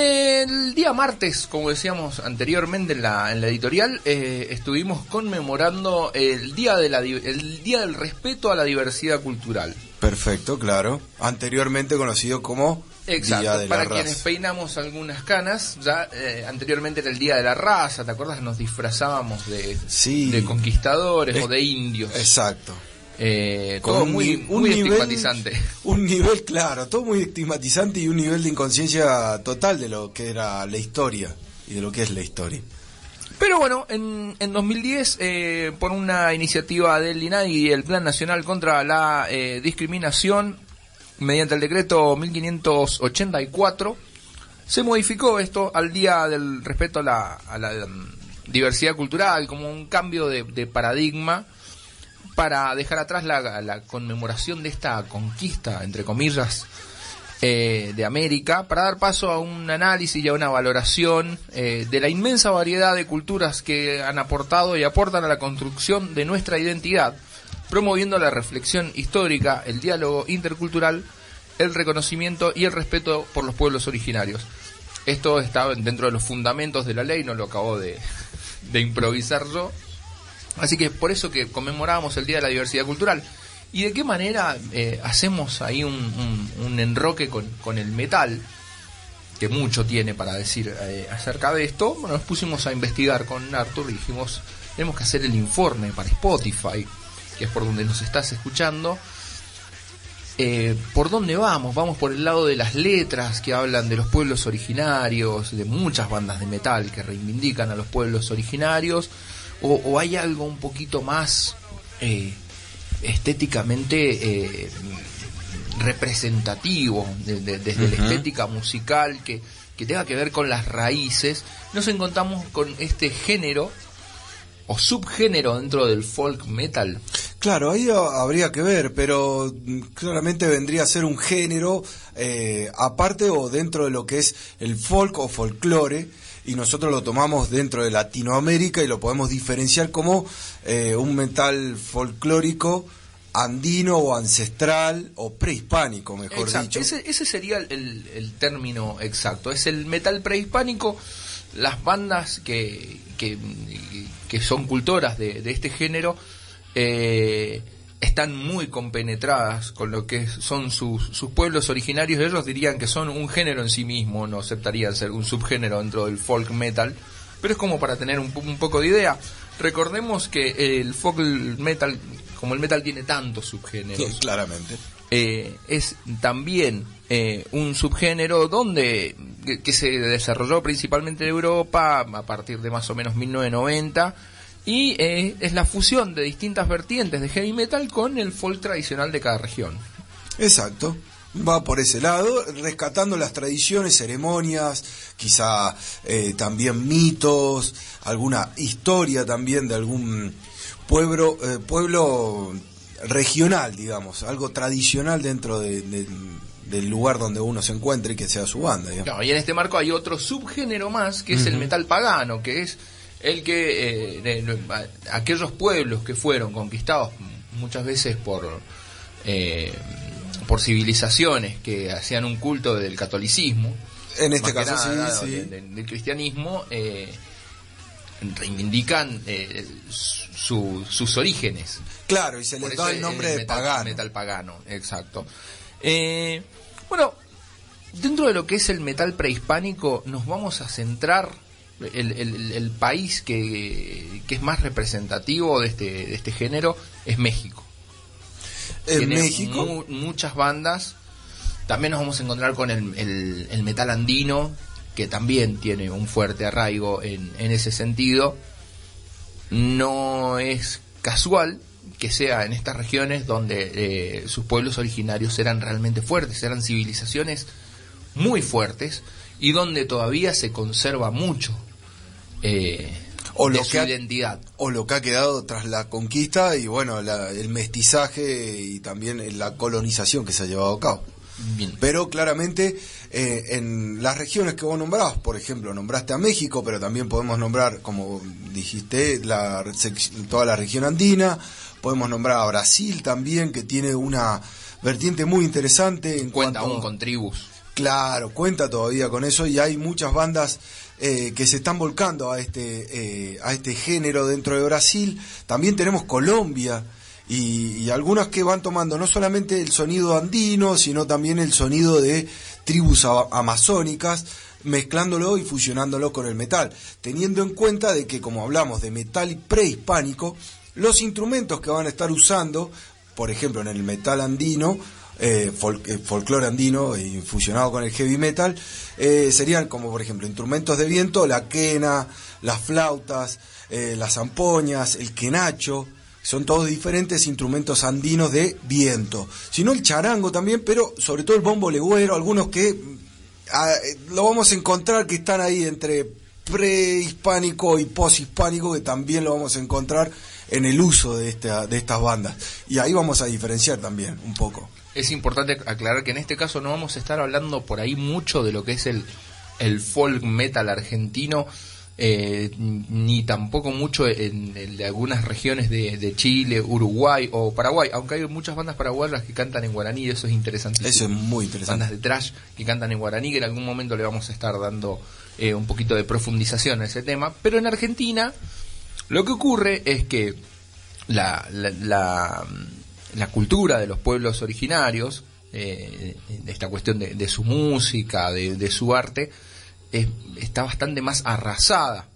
El día martes, como decíamos anteriormente en la, en la editorial, eh, estuvimos conmemorando el día, de la, el día del respeto a la diversidad cultural. Perfecto, claro. Anteriormente conocido como Exacto, Día de para la quienes Raza. peinamos algunas canas, ya eh, anteriormente era el Día de la Raza, ¿te acuerdas? Nos disfrazábamos de, Sí. de conquistadores Es- o de indios. Exacto. Eh, Con todo un muy, un muy nivel- estigmatizante. Un nivel, claro, todo muy estigmatizante y un nivel de inconsciencia total de lo que era la historia y de lo que es la historia. Pero bueno, en, en 2010, eh, por una iniciativa del INAI y el Plan Nacional contra la eh, Discriminación, mediante el decreto 1584, se modificó esto al Día del Respeto a la, a la, mm, Diversidad Cultural, como un cambio de, de paradigma para dejar atrás la, conmemoración de esta conquista, entre comillas, eh, de América, para dar paso a un análisis y a una valoración eh, de la inmensa variedad de culturas que han aportado y aportan a la construcción de nuestra identidad, promoviendo la reflexión histórica, el diálogo intercultural, el reconocimiento y el respeto por los pueblos originarios. Esto está dentro de los fundamentos de la ley, no lo acabo de improvisar yo, Así que por eso que conmemoramos el Día de la Diversidad Cultural. ¿Y de qué manera eh, hacemos ahí un, enroque con, con el metal? Que mucho tiene para decir eh, acerca de esto. Bueno, nos pusimos a investigar con Arthur y dijimos, tenemos que hacer el informe para Spotify, que es por donde nos estás escuchando. Eh, ¿Por dónde vamos? Vamos por el lado de las letras que hablan de los pueblos originarios, de muchas bandas de metal que reivindican a los pueblos originarios, o, o hay algo un poquito más eh, estéticamente eh, representativo, de- de- desde la estética musical que, que tenga que ver con las raíces. Nos encontramos con este género o subgénero dentro del folk metal. Claro, ahí ha- habría que ver, pero mm, claramente vendría a ser un género eh, aparte o dentro de lo que es el folk o folclore, y nosotros lo tomamos dentro de Latinoamérica y lo podemos diferenciar como eh, un metal folclórico andino o ancestral o prehispánico, mejor Exacto, dicho. ese, ese sería el, el- el término exacto. Es el metal prehispánico. Las bandas que, que, que son cultoras de, de este género eh, están muy compenetradas con lo que son sus, sus pueblos originarios. Ellos dirían que son un género en sí mismo, no aceptarían ser un subgénero dentro del folk metal. Pero es como para tener un, un poco de idea. Recordemos que el folk metal, como el metal tiene tantos subgéneros, Sí, claramente. eh, es también eh, un subgénero donde que, que se desarrolló principalmente en Europa a partir de más o menos 1990 y eh, es la fusión de distintas vertientes de heavy metal con el folk tradicional de cada región. Exacto. Va por ese lado, rescatando las tradiciones, ceremonias, quizá eh, también mitos, alguna historia también de algún pueblo, eh, pueblo regional, digamos, algo tradicional dentro de- de- del lugar donde uno se encuentre y que sea su banda. digamos. Claro, y en este marco hay otro subgénero más que es el metal pagano, que es el que eh, aquellos pueblos que fueron conquistados muchas veces por eh, por civilizaciones que hacían un culto del catolicismo, En este caso, nada, sí, sí. de- de- del cristianismo, eh, reivindican eh, su- sus orígenes. Claro, y se les da el nombre de metal, pagano. Metal pagano, exacto. Eh, bueno, dentro de lo que es el metal prehispánico, nos vamos a centrar el, el- el país que, que es más representativo de este, de este género es México. En Tiene México, mu- muchas bandas. También nos vamos a encontrar con el, el- el metal andino, que también tiene un fuerte arraigo en, en ese sentido. No es casual que sea en estas regiones donde eh, sus pueblos originarios eran realmente fuertes, eran civilizaciones muy fuertes y donde todavía se conserva mucho eh, O de lo su que ha- identidad. o lo que ha quedado tras la conquista y bueno, la- el mestizaje y también la colonización que se ha llevado a cabo. Bien. Pero claramente eh, en las regiones que vos nombrás, por ejemplo, nombraste a México, pero también podemos nombrar, como dijiste, la, toda la región andina, podemos nombrar a Brasil también, que tiene una vertiente muy interesante en Cuenta cuanto aún con tribus. Claro, cuenta todavía con eso y hay muchas bandas eh, que se están volcando a este, eh, a este género dentro de Brasil. También tenemos Colombia y, algunas que van tomando no solamente el sonido andino, sino también el sonido de tribus amazónicas mezclándolo y fusionándolo con el metal, teniendo en cuenta de que como hablamos de metal prehispánico, los instrumentos que van a estar usando, por ejemplo en el metal andino, eh, eh, folclore andino y fusionado con el heavy metal, eh, serían como por ejemplo instrumentos de viento, la quena, las flautas, las zampoñas, el quenacho, son todos diferentes instrumentos andinos de viento. Sino el charango también, pero sobre todo el bombo legüero, algunos que ah, lo vamos a encontrar que están ahí entre prehispánico y poshispánico, que también lo vamos a encontrar en el uso de, esta, de estas bandas. Y ahí vamos a diferenciar también un poco es importante aclarar que en este caso no vamos a estar hablando por ahí mucho de lo que es el, el folk metal argentino, eh, ni tampoco mucho en, de algunas regiones de, Chile, Uruguay o Paraguay, aunque hay muchas bandas paraguayas que cantan en guaraní, y eso es interesante. Eso es muy interesante. Bandas de trash que cantan en guaraní, que en algún momento le vamos a estar dando eh, un poquito de profundización a ese tema, pero en Argentina lo que ocurre es que la, la la cultura de los pueblos originarios, eh, esta cuestión de, su música, de, su arte, está bastante más arrasada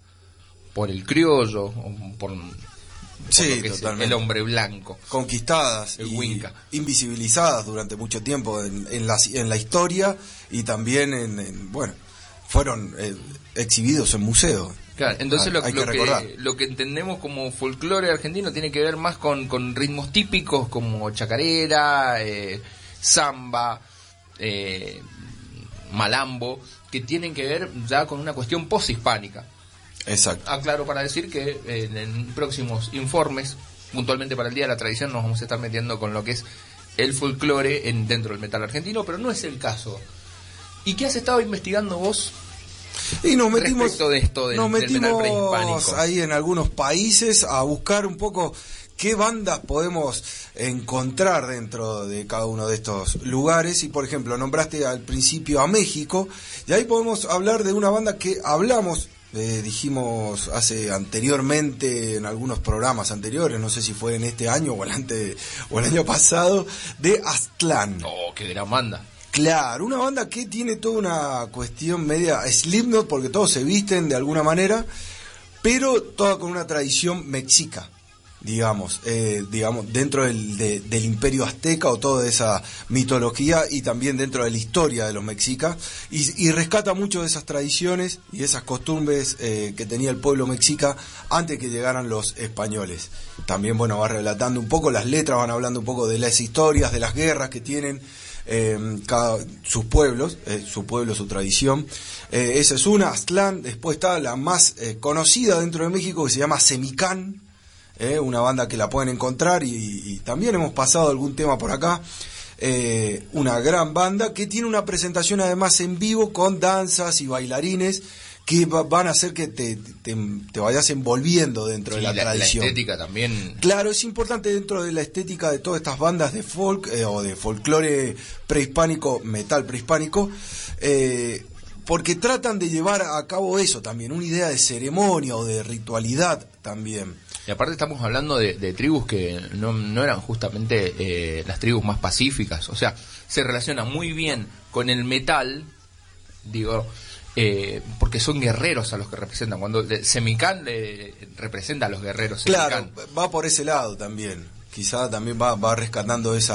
por el criollo, por, el hombre blanco. Conquistadas, el y invisibilizadas durante mucho tiempo en, la, en la historia y también en, bueno, fueron eh, exhibidos en museos entonces lo, que, lo, que, entendemos como folclore argentino tiene que ver más con, ritmos típicos como chacarera, eh, samba, eh, malambo, que tienen que ver ya con una cuestión poshispánica. Exacto. Aclaro para decir que en, próximos informes, puntualmente para el Día de la Tradición, nos vamos a estar metiendo con lo que es el folclore en, dentro del metal argentino, pero no es el caso. ¿Y qué has estado investigando vos y nos metimos, de esto nos metimos ahí en algunos países a buscar un poco qué bandas podemos encontrar dentro de cada uno de estos lugares. Y por ejemplo, nombraste al principio a México, y ahí podemos hablar de una banda que hablamos. Eh, dijimos hace anteriormente en algunos programas anteriores, no sé si fue en este año o el, o el año pasado, de Aztlán. Oh, qué gran banda. Claro, una banda que tiene toda una cuestión media Slipknot porque todos se visten de alguna manera, pero toda con una tradición mexica, digamos, eh, digamos dentro del, del, imperio azteca o toda esa mitología y también dentro de la historia de los mexicas y, rescata mucho de esas tradiciones y esas costumbres eh, que tenía el pueblo mexica antes que llegaran los españoles. También, bueno, va relatando un poco las letras, van hablando un poco de las historias, de las guerras que tienen eh, cada, sus pueblos, eh, su pueblo, su tradición. Eh, esa es una, Aztlán, después está la más conocida dentro de México que se llama Semicán, una banda que la pueden encontrar y, también hemos pasado algún tema por acá. una gran banda que tiene una presentación además en vivo con danzas y bailarines que van a hacer que te, te, vayas envolviendo dentro de la, tradición. La estética también. Claro, es importante dentro de la estética de todas estas bandas de folk eh, o de folclore prehispánico, metal prehispánico, eh, porque tratan de llevar a cabo eso también, una idea de ceremonia o de ritualidad también. Y aparte estamos hablando de, tribus que no, no eran justamente eh, las tribus más pacíficas, o sea, se relaciona muy bien con el metal, digo, eh, porque son guerreros a los que representan. Cuando Semicán le representa a los guerreros. Claro, va por ese lado también. Quizá también va, va rescatando ese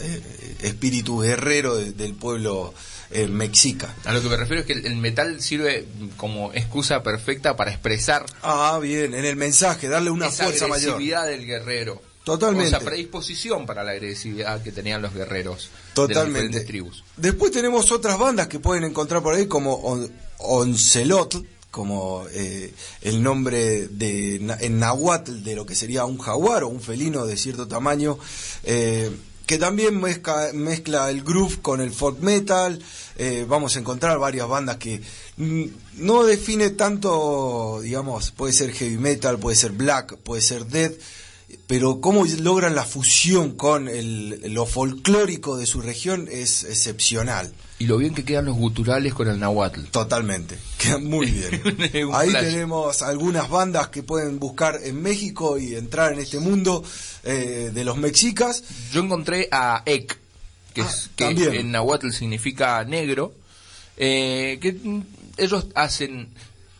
eh, espíritu guerrero del pueblo eh, mexica. A lo que me refiero es que el, metal sirve como excusa perfecta para expresar. Ah, bien, en el mensaje, darle una fuerza mayor. La del guerrero. Totalmente. esa predisposición para la agresividad que tenían los guerreros Totalmente. de tribus. Después tenemos otras bandas que pueden encontrar por ahí como Oncelot, como eh, el nombre de en nahuatl de lo que sería un jaguar o un felino de cierto tamaño. Eh, que también mezcla, mezcla, el groove con el folk metal. Eh, vamos a encontrar varias bandas que no define tanto, digamos, puede ser heavy metal, puede ser black, puede ser death, pero cómo logran la fusión con el, lo folclórico de su región es excepcional. Y lo bien que quedan los guturales con el nahuatl. Totalmente, quedan muy bien. Ahí flash. tenemos algunas bandas que pueden buscar en México y entrar en este mundo eh, de los mexicas. Yo encontré a Ek, que, Ah, es, que también. en nahuatl significa negro, eh, que ellos hacen,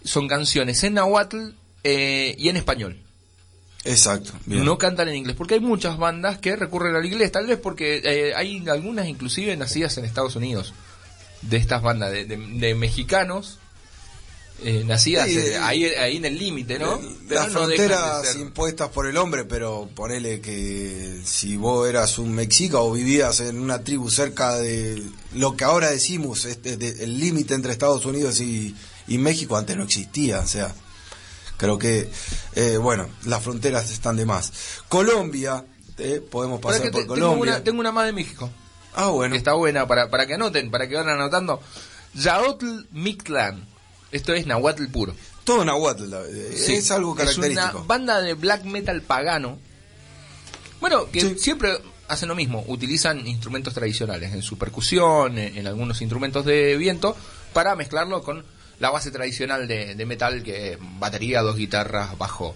son canciones en nahuatl eh, y en español. Exacto, bien. No cantan en inglés, porque hay muchas bandas que recurren al inglés, tal vez porque eh, hay algunas inclusive nacidas en Estados Unidos, de estas bandas de, de- de mexicanos, eh, nacidas Sí, ahí, ahí en el límite, ¿no? Las no de fronteras ser- impuestas por el hombre, pero ponele que si vos eras un mexica o vivías en una tribu cerca de lo que ahora decimos, este, de- el límite entre Estados Unidos y, y México antes no existía, o sea, creo que, eh, bueno, las fronteras están de más. Colombia, eh, podemos pasar por te- tengo, Colombia. una, tengo una más de México. Ah, bueno. que está buena para, para que anoten, para que vayan anotando. Yaotl Mictlán. Esto es Nahuatl puro. Todo Nahuatl, eh, Sí, es algo Es característico. una banda de black metal pagano. Bueno, que Sí. siempre hacen lo mismo. Utilizan instrumentos tradicionales en su percusión, en, en algunos instrumentos de viento, para mezclarlo con la base tradicional de, de metal, que es batería, dos guitarras, bajo.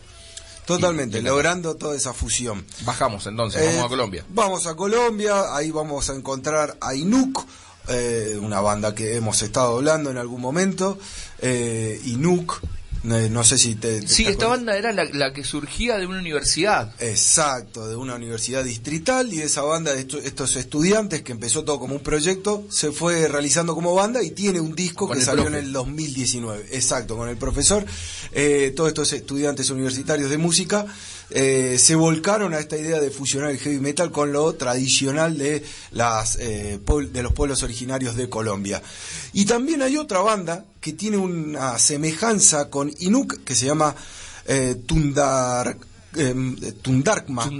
Totalmente, Y- logrando toda esa fusión. Bajamos entonces, Eh, vamos a Colombia. Vamos a Colombia, ahí vamos a encontrar a Inuk, eh, una banda que hemos estado hablando en algún momento. Eh, Inuk, no sé si te... te Sí, esta con- banda era la, la que surgía de una universidad. Exacto, de una universidad distrital y esa banda de estu- estos estudiantes que empezó todo como un proyecto se fue realizando como banda y tiene un disco Con que salió profe. en el 2019. Exacto, con el profesor. Eh, todos estos estudiantes universitarios de música eh, se volcaron a esta idea de fusionar el heavy metal con lo tradicional de, las, eh, de los pueblos originarios de Colombia. Y también hay otra banda que tiene una semejanza con Inuk que se llama eh, Tundar, em, Tundarkma.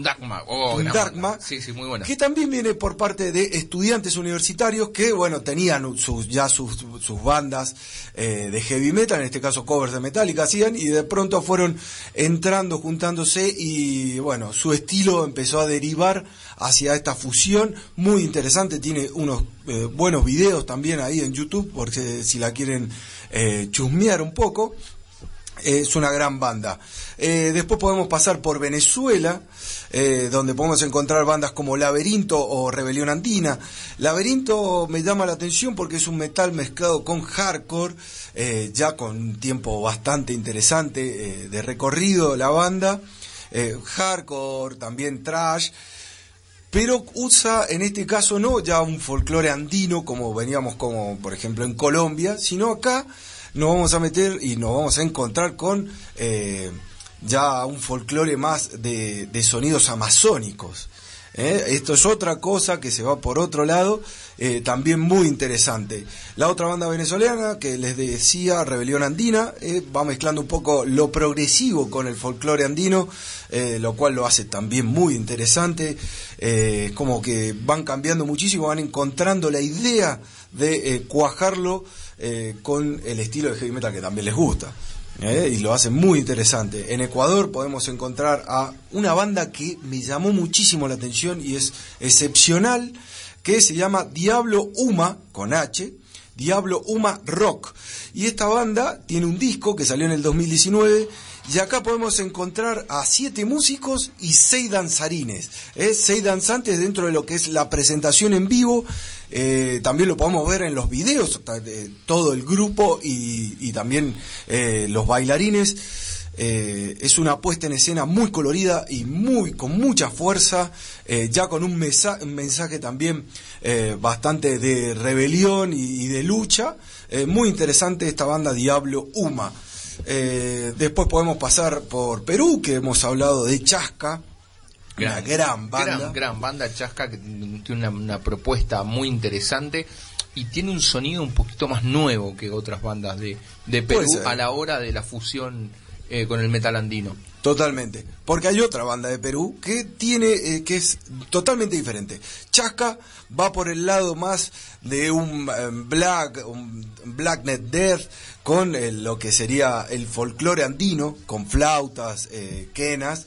Oh, Tundarkma. Sí, sí, muy buena. que también viene por parte de estudiantes universitarios que, bueno, tenían sus, ya sus, sus bandas eh, de heavy metal, en este caso covers de Metallica hacían, y de pronto fueron entrando, juntándose, y bueno, su estilo empezó a derivar hacia esta fusión muy interesante, tiene unos eh, buenos videos también ahí en YouTube, porque si la quieren eh, chusmear un poco, es una gran banda. Eh, después podemos pasar por Venezuela, eh, donde podemos encontrar bandas como Laberinto o Rebelión Andina. Laberinto me llama la atención porque es un metal mezclado con hardcore, eh, ya con un tiempo bastante interesante eh, de recorrido la banda. Hardcore, también trash pero usa en este caso no ya un folclore andino como veníamos como por ejemplo en Colombia, sino acá nos vamos a meter y nos vamos a encontrar con eh, ya un folclore más de, sonidos amazónicos. ¿eh? Esto es otra cosa que se va por otro lado, eh, también muy interesante. La otra banda venezolana que les decía, Rebelión Andina, eh, va mezclando un poco lo progresivo con el folclore andino, lo cual lo hace también muy interesante. Como que van cambiando muchísimo, van encontrando la idea de cuajarlo eh, con el estilo de heavy metal que también les gusta. ¿eh? y lo hacen muy interesante. En Ecuador podemos encontrar a una banda que me llamó muchísimo la atención y es excepcional, que se llama Diablo Uma, con H, Diablo Uma Rock. Y esta banda tiene un disco que salió en el 2019 y acá podemos encontrar a siete músicos y seis danzarines, ¿eh? seis danzantes dentro de lo que es la presentación en vivo. Eh, también lo podemos ver en los videos, de todo el grupo y, también eh, los bailarines. Eh, es una puesta en escena muy colorida y muy con mucha fuerza, ya con un, mensaje también bastante de rebelión y, y de lucha. Muy interesante esta banda Diablo Uma. Eh, después podemos pasar por Perú, que hemos hablado de Chasca, una gran banda. Gran, gran banda chasca que tiene una, una propuesta muy interesante y tiene un sonido un poquito más nuevo que otras bandas de, de Perú a la hora de la fusión eh, con el metal andino. Totalmente. Porque hay otra banda de Perú que tiene, eh, que es totalmente diferente. Chasca va por el lado más de un eh, black, un black net death, con eh, lo que sería el folclore andino, con flautas, eh, quenas.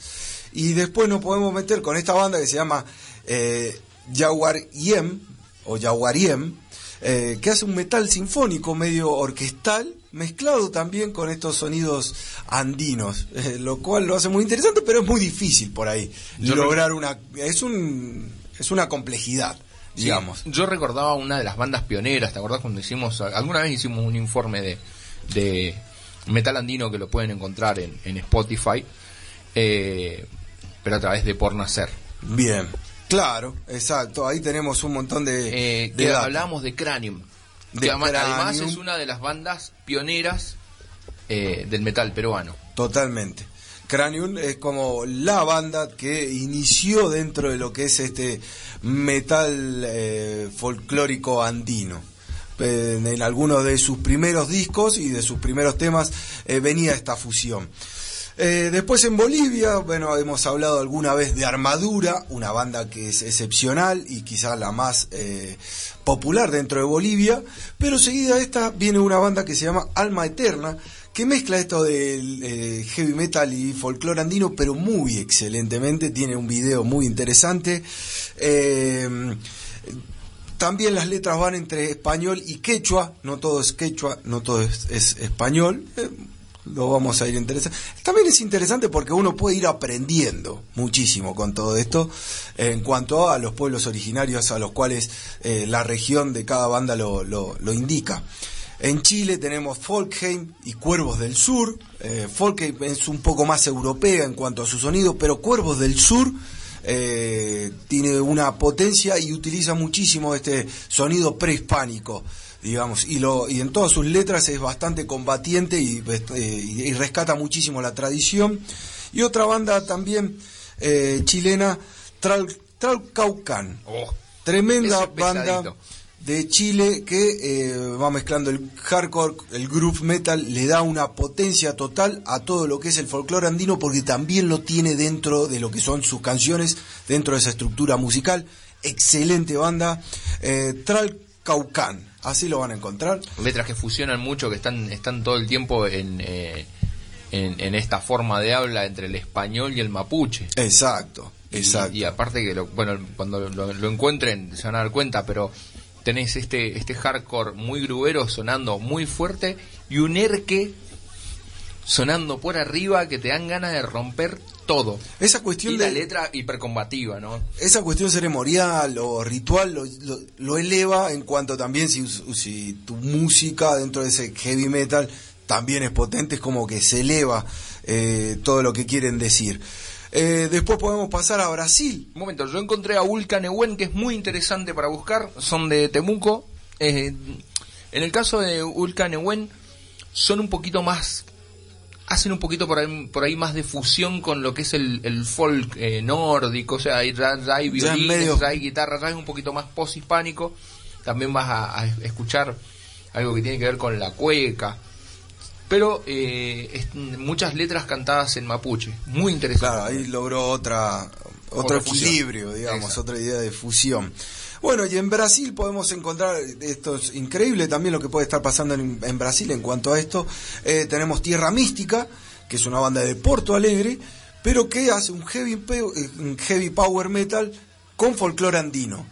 Y después nos podemos meter con esta banda que se llama eh, Jaguar Yem, o Jaguariem, eh, que hace un metal sinfónico medio orquestal, mezclado también con estos sonidos andinos, eh, lo cual lo hace muy interesante, pero es muy difícil por ahí lograr una... Es, un, es una complejidad. Digamos. yo recordaba una de las bandas pioneras, ¿te acordás cuando hicimos, alguna vez hicimos un informe de, de metal andino que lo pueden encontrar en, en Spotify, eh, pero a través de Por Nacer. Bien, claro, exacto, ahí tenemos un montón de... Eh, que hablamos de Cranium, que además es una de las bandas pioneras eh, del metal peruano. Totalmente. Cranium es como la banda que inició dentro de lo que es este metal eh, folclórico andino. en algunos de sus primeros discos y de sus primeros temas eh, venía esta fusión. Eh, después en Bolivia, bueno, hemos hablado alguna vez de Armadura, una banda que es excepcional y quizá la más popular dentro de Bolivia, pero seguida de esta viene una banda que se llama Alma Eterna, que mezcla esto del eh, heavy metal y folclore andino, pero muy excelentemente. Tiene un video muy interesante. Eh, también las letras van entre español y quechua. No todo es quechua, no todo es, español. Eh, lo vamos a ir interesando. También es interesante porque uno puede ir aprendiendo muchísimo con todo esto en cuanto a los pueblos originarios a los cuales la región de cada banda lo, lo, lo indica. En Chile tenemos Folkheim y Cuervos del Sur. Eh, Folkheim es un poco más europea en cuanto a su sonido, pero Cuervos del Sur eh, tiene una potencia y utiliza muchísimo este sonido prehispánico, digamos, y, lo, y en todas sus letras es bastante combatiente y, eh, rescata muchísimo la tradición. Y otra banda también chilena, Tralcaucan. Oh, tremenda banda de Chile que eh, va mezclando el hardcore, el groove metal, le da una potencia total a todo lo que es el folclore andino porque también lo tiene dentro de lo que son sus canciones, dentro de esa estructura musical. Excelente banda, eh, Tralcaucán, así lo van a encontrar. Letras que fusionan mucho, que están, están todo el tiempo en, eh, en, esta forma de habla entre el español y el mapuche. Exacto. Exacto. Y, aparte que, bueno, cuando lo encuentren se van a dar cuenta, pero tenés este, este hardcore muy grubero sonando muy fuerte y un erque sonando por arriba que te dan ganas de romper todo. Esa cuestión de la letra hipercombativa, ¿no? Esa cuestión ceremonial o ritual lo, lo, eleva en cuanto también si, si, tu música dentro de ese heavy metal también es potente, es como que se eleva eh, todo lo que quieren decir. Eh, después podemos pasar a Brasil. Un momento, yo encontré a Ulcanewen, que es muy interesante para buscar. Son de Temuco. Eh, en el caso de Ulcanewen, son un poquito más. Hacen un poquito por ahí, por ahí más de fusión con lo que es el, folk eh, nórdico. O sea, hay, hay violines, hay guitarra, hay un poquito más post-hispánico. También vas a escuchar algo que tiene que ver con la cueca pero eh, muchas letras cantadas en mapuche, muy interesante. Claro, ahí logró otra otro equilibrio, digamos, otra idea de fusión. Bueno, y en Brasil podemos encontrar, esto es increíble también lo que puede estar pasando en, Brasil en cuanto a esto, eh, tenemos Tierra Mística, que es una banda de Porto Alegre, pero que hace un heavy, un heavy power metal con folclore andino.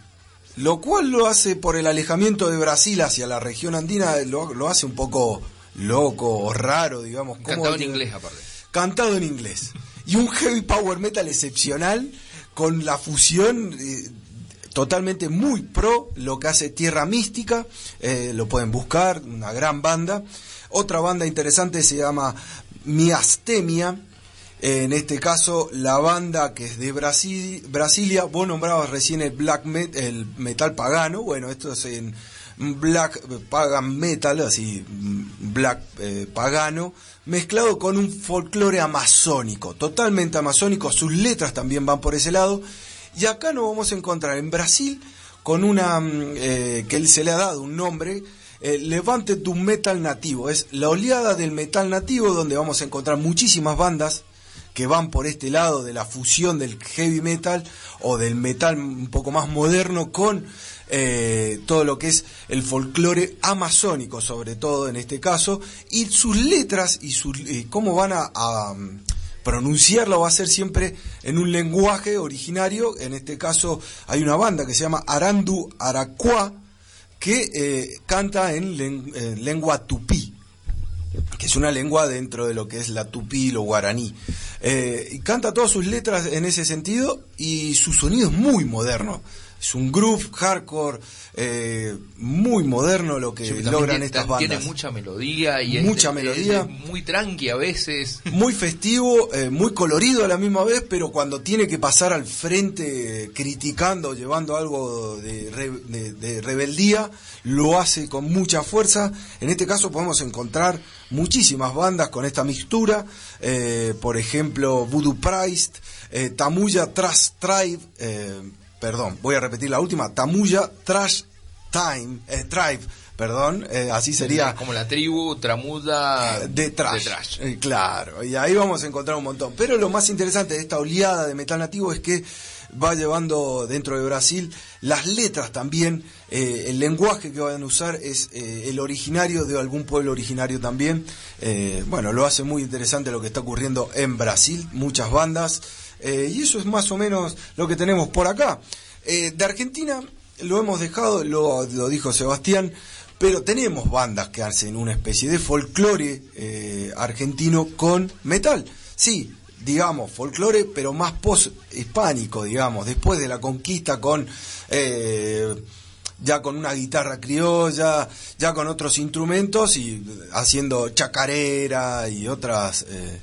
Lo cual lo hace por el alejamiento de Brasil hacia la región andina, lo, lo hace un poco loco o raro, digamos. Cantado en inglés, aparte. Cantado en inglés. Y un heavy power metal excepcional con la fusión eh, totalmente muy pro lo que hace Tierra Mística. Eh, lo pueden buscar, una gran banda. Otra banda interesante se llama Miastemia. En este caso, la banda que es de Brasil, Brasilia, vos nombrabas recién el black metal, el metal pagano, bueno, esto es en black pagan metal, así black eh, pagano, mezclado con un folclore amazónico, totalmente amazónico, sus letras también van por ese lado, y acá nos vamos a encontrar en Brasil con una mm, eh, que él se le ha dado un nombre, eh, Levante tu metal nativo, es la oleada del metal nativo donde vamos a encontrar muchísimas bandas que van por este lado de la fusión del heavy metal o del metal un poco más moderno con eh, todo lo que es el folclore amazónico, sobre todo en este caso, y sus letras y su, eh, cómo van a, pronunciarlo va a ser siempre en un lenguaje originario. En este caso hay una banda que se llama Arandu Aracuá, que eh, canta en lengua tupí que es una lengua dentro de lo que es la tupí, lo guaraní. Eh, y canta todas sus letras en ese sentido y su sonido es muy moderno. Es un groove hardcore eh, muy moderno lo que logran estas bandas. Tiene mucha melodía y mucha melodía, muy tranqui a veces. Muy festivo, eh, muy colorido a la misma vez, pero cuando tiene que pasar al frente criticando, llevando algo de, de rebeldía, lo hace con mucha fuerza. En este caso podemos encontrar muchísimas bandas con esta mixtura, eh, por ejemplo, Voodoo Price, eh, Tamuya Trash Tribe, eh, perdón, voy a repetir la última, Tamuya Trash Time, Tribe, perdón, así sería. Como la tribu tramuda de trash. claro, y ahí vamos a encontrar un montón. Pero lo más interesante de esta oleada de metal nativo es que va llevando dentro de Brasil las letras también, eh, el lenguaje que van a usar es eh, el originario de algún pueblo originario también. Eh, bueno, lo hace muy interesante lo que está ocurriendo en Brasil, muchas bandas, y eso es más o menos lo que tenemos por acá. de Argentina lo hemos dejado, lo, lo, dijo Sebastián, pero tenemos bandas que hacen una especie de folclore argentino con metal. Sí, digamos, folclore, pero más post-hispánico, digamos, después de la conquista con... Eh, ya con una guitarra criolla, ya con otros instrumentos y haciendo chacarera y otras eh,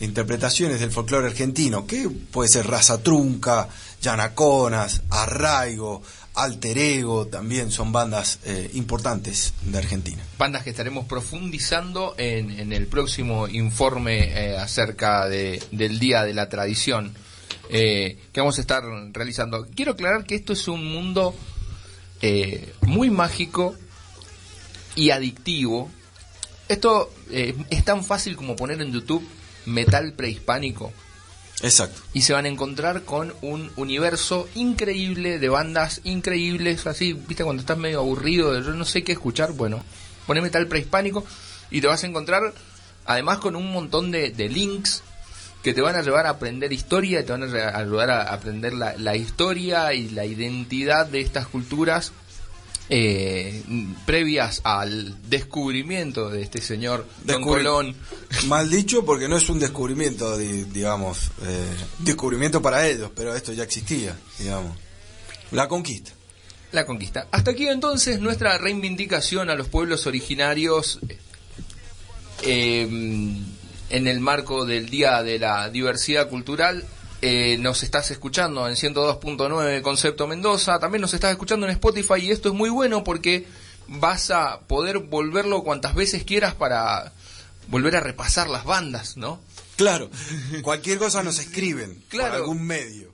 interpretaciones del folclore argentino, que puede ser raza trunca, llanaconas, arraigo, Alter Ego también son bandas eh, importantes de Argentina. Bandas que estaremos profundizando en, el próximo informe eh, acerca de, del Día de la Tradición eh, que vamos a estar realizando. Quiero aclarar que esto es un mundo muy mágico y adictivo. Esto es tan fácil como poner en YouTube metal prehispánico Exacto. Y se van a encontrar con un universo increíble de bandas increíbles, así, viste, cuando estás medio aburrido, de yo no sé qué escuchar, bueno, pone metal prehispánico y te vas a encontrar además con un montón de, links que te van a llevar a aprender historia, te van a ayudar a aprender la, la historia y la identidad de estas culturas eh, previas al descubrimiento de este señor Don Colón. Mal dicho porque no es un descubrimiento, digamos, eh, descubrimiento para ellos, pero esto ya existía, digamos. La conquista. La conquista. Hasta aquí entonces nuestra reivindicación a los pueblos originarios eh, en el marco del Día de la Diversidad Cultural eh, nos estás escuchando en 102.9 Concepto Mendoza, también nos estás escuchando en Spotify y esto es muy bueno porque vas a poder volverlo cuantas veces quieras para volver a repasar las bandas, ¿no? Claro, cualquier cosa nos escriben claro. por algún medio.